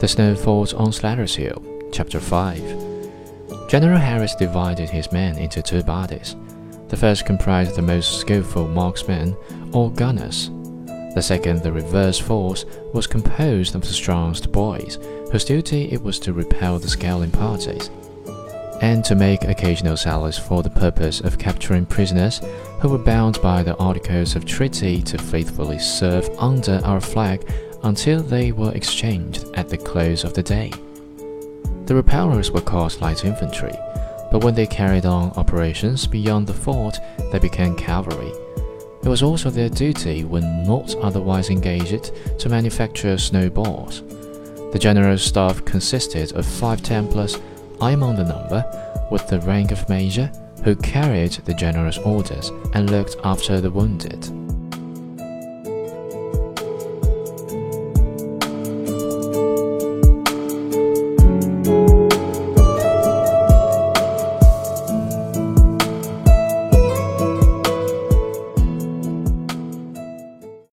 The Snow Fort on Slatter's Hill, Chapter 5. General Harris divided his men into two bodies. The first comprised the most skillful marksmen or gunners. The second, the reverse force, was composed of the strongest boys, whose duty it was to repel the scaling parties and to make occasional sallies for the purpose of capturing prisoners who were bound by the Articles of Treaty to faithfully serve under our flag until they were exchanged at the close of the day. The repellers were called light infantry, but when they carried on operations beyond the fort, they became cavalry. It was also their duty, when not otherwise engaged, to manufacture snowballs. The general staff consisted of five Templars I am on the number, with the rank of major, who carried the general's orders and looked after the wounded.